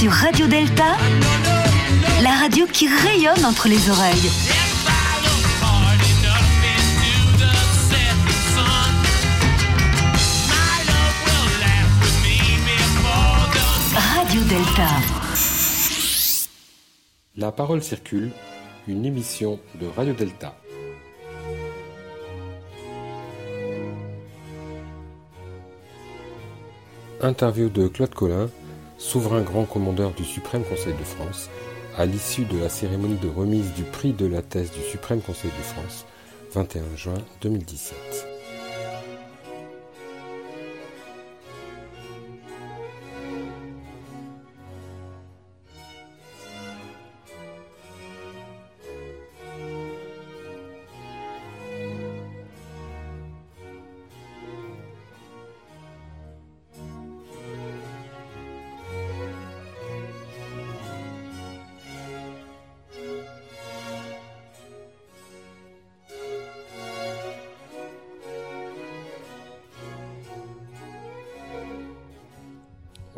sur Radio Delta, la radio qui rayonne entre les oreilles. Radio Delta. La parole circule, une émission de Radio Delta. Interview de Claude Collin, souverain grand commandeur du Suprême Conseil de France, à l'issue de la cérémonie de remise du prix de la thèse du Suprême Conseil de France, 21 juin 2017.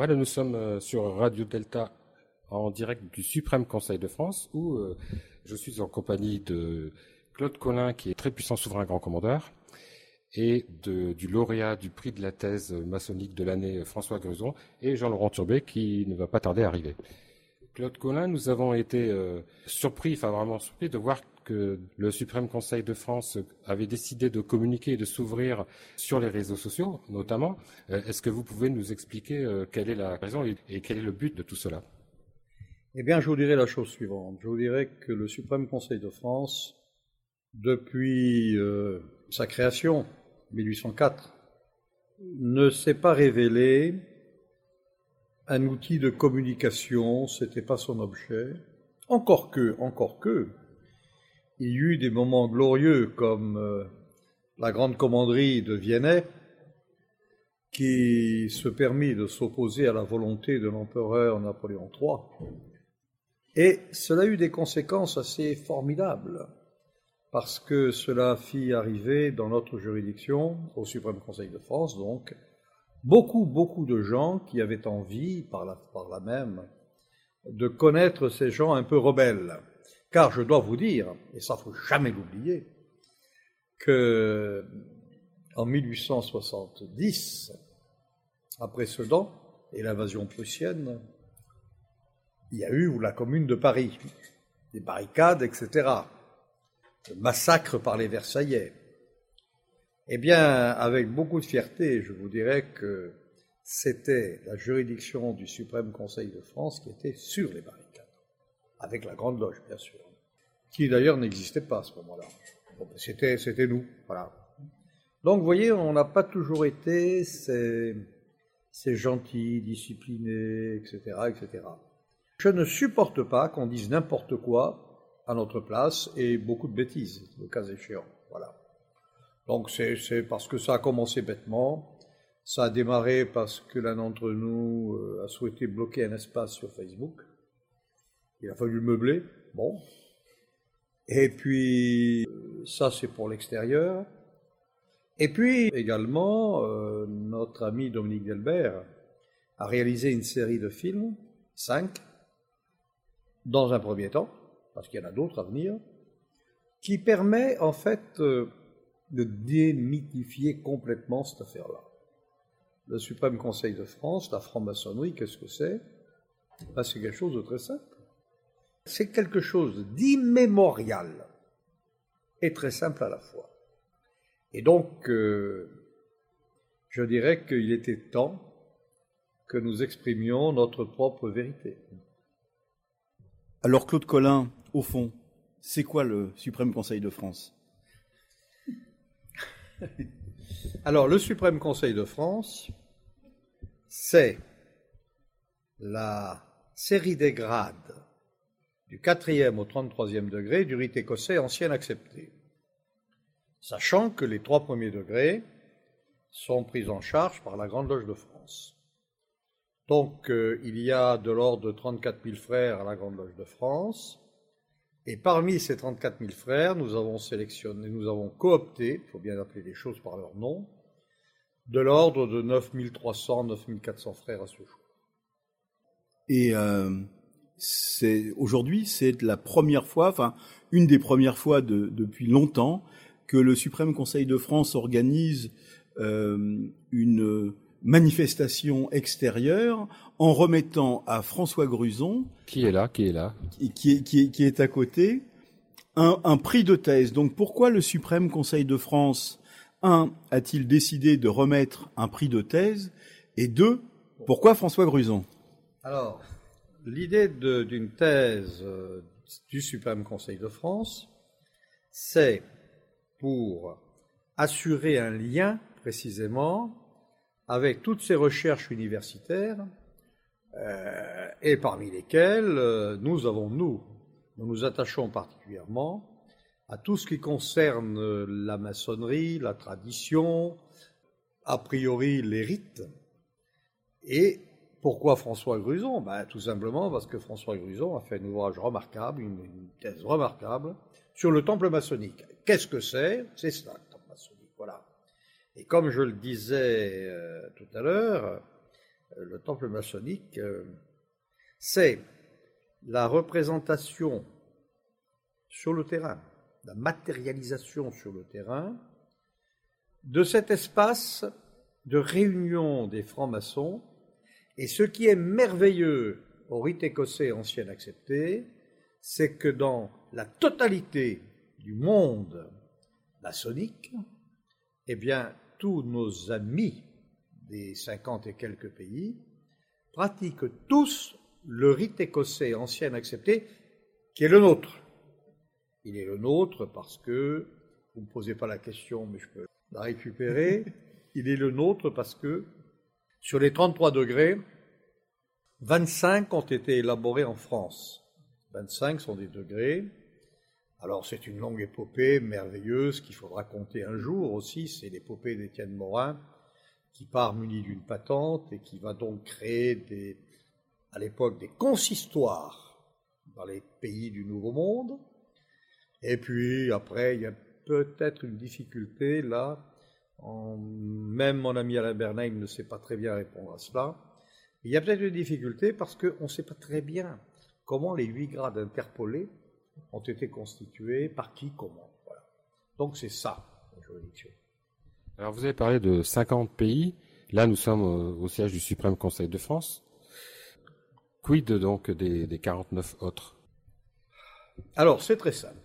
Nous sommes euh, sur Radio Delta en direct du Suprême Conseil de France où euh, je suis en compagnie de Claude Collin qui est très puissant souverain grand commandeur et du lauréat du prix de la thèse maçonnique de l'année François Grezon et Jean-Laurent Turbet qui ne va pas tarder à arriver. Claude Collin, nous avons été euh, surpris, enfin vraiment surpris de voir que le Suprême Conseil de France avait décidé de communiquer et de s'ouvrir sur les réseaux sociaux, notamment. Euh, Est-ce que vous pouvez nous expliquer euh, quelle est la raison et, quel est le but de tout cela? Eh bien, je vous dirais la chose suivante. Je vous dirais que le Suprême Conseil de France, depuis euh, sa création, 1804, ne s'est pas révélé un outil de communication, c'était pas son objet. Encore que, encore que, il y eut des moments glorieux comme euh, la grande commanderie de Viennet, qui se permit de s'opposer à la volonté de l'empereur Napoléon III. Et cela eut des conséquences assez formidables, parce que cela fit arriver dans notre juridiction, au Suprême Conseil de France, donc, beaucoup, beaucoup de gens qui avaient envie, par là, par là même, de connaître ces gens un peu rebelles. Car je dois vous dire, et ça faut jamais l'oublier, que en 1870, après Sedan et l'invasion prussienne, il y a eu la commune de Paris, des barricades, etc., le massacre par les Versaillais. Eh bien, avec beaucoup de fierté, je vous dirais que c'était la juridiction du Suprême Conseil de France qui était sur les barricades, avec la Grande Loge, bien sûr, qui d'ailleurs n'existait pas à ce moment-là. Bon, c'était, c'était nous, voilà. Donc, vous voyez, on n'a pas toujours été ces, ces gentils, disciplinés, etc., etc. Je ne supporte pas qu'on dise n'importe quoi à notre place et beaucoup de bêtises, le cas échéant. Voilà. Donc c'est, c'est parce que ça a commencé bêtement, ça a démarré parce que l'un d'entre nous euh, a souhaité bloquer un espace sur Facebook. Il a fallu le meubler, bon. Et puis euh, ça c'est pour l'extérieur. Et puis également, euh, notre ami Dominique Delbert a réalisé une série de films, cinq, dans un premier temps, parce qu'il y en a d'autres à venir, qui permet en fait euh, de démythifier complètement cette affaire-là. Le Suprême Conseil de France, la franc-maçonnerie, qu'est-ce que c'est? Ben, C'est quelque chose de très simple. C'est quelque chose d'immémorial et très simple à la fois. Et donc, euh, je dirais qu'il était temps que nous exprimions notre propre vérité. Alors Claude Collin, au fond, c'est quoi le Suprême Conseil de France? Alors, le Suprême Conseil de France, c'est la série des grades du 4e au 33e degré du rite écossais ancien accepté, sachant que les trois premiers degrés sont pris en charge par la Grande Loge de France. Donc, euh, il y a de l'ordre de 34 000 frères à la Grande Loge de France, et parmi ces 34 000 frères, nous avons sélectionné, nous avons coopté, il faut bien appeler les choses par leur nom, de l'ordre de 9 300, 9 400 frères à ce jour. Et euh, c'est aujourd'hui, c'est la première fois, enfin une des premières fois de, depuis longtemps que le Suprême Conseil de France organise euh, une manifestation extérieure en remettant à François Gruson, qui est là, qui est là, qui est, qui est, qui est à côté, un, un prix de thèse. Donc pourquoi le Suprême Conseil de France, un, a-t-il décidé de remettre un prix de thèse, et deux, pourquoi François Gruson? Alors, l'idée d'une thèse euh, du Suprême Conseil de France, c'est pour assurer un lien précisément avec toutes ces recherches universitaires, euh, et parmi lesquelles euh, nous avons, nous, nous nous attachons particulièrement à tout ce qui concerne la maçonnerie, la tradition, a priori les rites. Et pourquoi François Gruson? Ben, Tout simplement parce que François Gruson a fait un ouvrage remarquable, une, thèse remarquable, sur le temple maçonnique. Qu'est-ce que c'est? C'est ça, le temple maçonnique. Voilà. Et comme je le disais euh, tout à l'heure, euh, le temple maçonnique, euh, c'est la représentation sur le terrain, la matérialisation sur le terrain de cet espace de réunion des francs-maçons. Et ce qui est merveilleux au rite écossais ancien accepté, c'est que dans la totalité du monde maçonnique, eh bien, tous nos amis des cinquante et quelques pays pratiquent tous le rite écossais ancien accepté, qui est le nôtre. Il est le nôtre parce que, vous ne me posez pas la question, mais je peux la récupérer, il est le nôtre parce que, sur les 33 degrés, 25 ont été élaborés en France. 25 sont des degrés alors c'est une longue épopée merveilleuse qu'il faudra compter un jour aussi, c'est l'épopée d'Étienne Morin qui part muni d'une patente et qui va donc créer des, à l'époque des consistoires dans les pays du Nouveau Monde. Et puis après, il y a peut-être une difficulté là, même mon ami Alain Bernheim ne sait pas très bien répondre à cela. Il y a peut-être une difficulté parce qu'on ne sait pas très bien comment les huit grades interpolés ont été constitués, par qui, comment. Voilà. Donc c'est ça, la juridiction. Alors vous avez parlé de 50 pays. Là, nous sommes au, siège du Suprême Conseil de France. Quid donc des, des 49 autres? Alors, c'est très simple.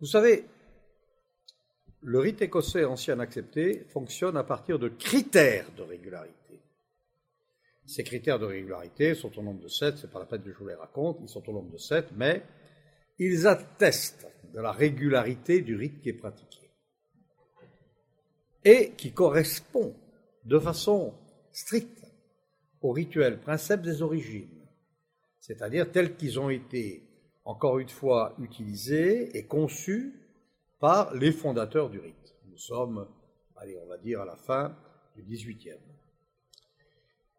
Vous savez, le rite écossais ancien accepté fonctionne à partir de critères de régularité. Ces critères de régularité sont au nombre de sept, c'est pas la peine que je vous les raconte, ils sont au nombre de sept, mais ils attestent de la régularité du rite qui est pratiqué et qui correspond de façon stricte au rituel principe des origines, c'est-à-dire tels qu'ils ont été, encore une fois, utilisés et conçus par les fondateurs du rite. Nous sommes, allez, on va dire, à la fin du XVIIIe.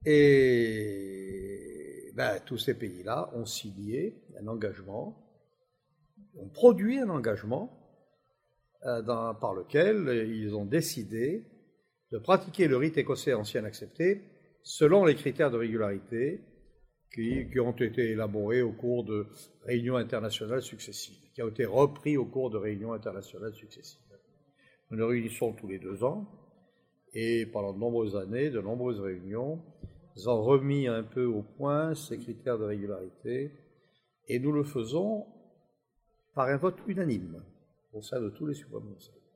Et ben, tous ces pays-là ont signé un engagement ont produit un engagement euh, par lequel ils ont décidé de pratiquer le rite écossais ancien accepté selon les critères de régularité qui, ont été élaborés au cours de réunions internationales successives, qui ont été repris au cours de réunions internationales successives. Nous nous réunissons tous les deux ans et pendant de nombreuses années, de nombreuses réunions, nous avons remis un peu au point ces critères de régularité et nous le faisons par un vote unanime au sein de tous les suprêmes conseils.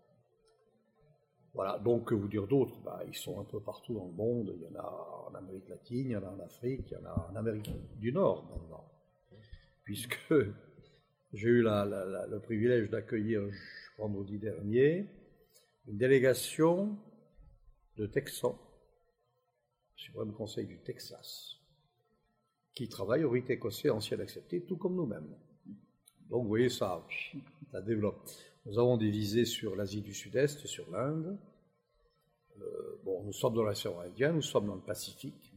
Voilà, donc que vous dire d'autres bah, Ils sont un peu partout dans le monde. Il y en a en Amérique latine, il y en a en Afrique, il y en a en Amérique du Nord maintenant. Puisque j'ai eu le privilège d'accueillir vendredi dernier une délégation de Texans, Suprême Conseil du Texas, qui travaille au rite écossais ancien accepté, tout comme nous-mêmes. Donc vous voyez, ça, ça développe. Nous avons des visées sur l'Asie du Sud-Est, sur l'Inde. Euh, bon, nous sommes dans l'océan Indien, nous sommes dans le Pacifique.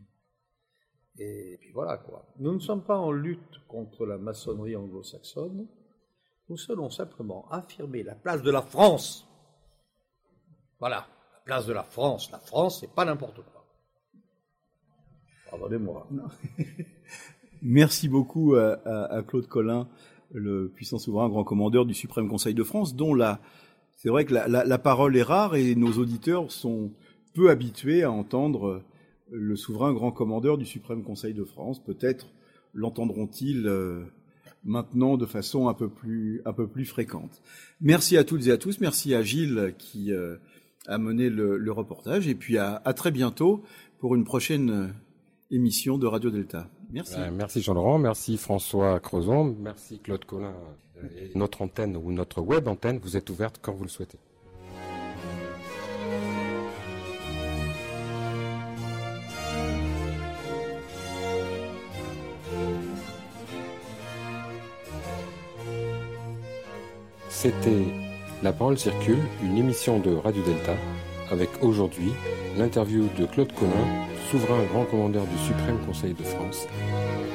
Et puis voilà quoi. Nous ne sommes pas en lutte contre la maçonnerie anglo-saxonne. Nous souhaitons simplement affirmer la place de la France. Voilà, la place de la France. La France, c'est pas n'importe quoi. Pardonnez-moi. Merci beaucoup à, à, Claude Collin, le puissant souverain grand commandeur du Suprême Conseil de France, dont la, c'est vrai que la, parole est rare et nos auditeurs sont peu habitués à entendre le souverain grand commandeur du Suprême Conseil de France. Peut-être l'entendront-ils euh, maintenant de façon un peu plus fréquente. Merci à toutes et à tous. Merci à Gilles qui euh, a mené le, reportage et puis à, à, très bientôt pour une prochaine euh, émission de Radio Delta. Merci. Jean-Laurent, merci François Crozon, merci Claude Collin. Et notre antenne ou notre web antenne, vous êtes ouverte quand vous le souhaitez. C'était La parole circule, une émission de Radio Delta, avec aujourd'hui l'interview de Claude Collin, souverain grand commandeur du Suprême Conseil de France,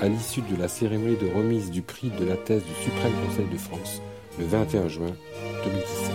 à l'issue de la cérémonie de remise du prix de la thèse du Suprême Conseil de France le 21 juin 2017.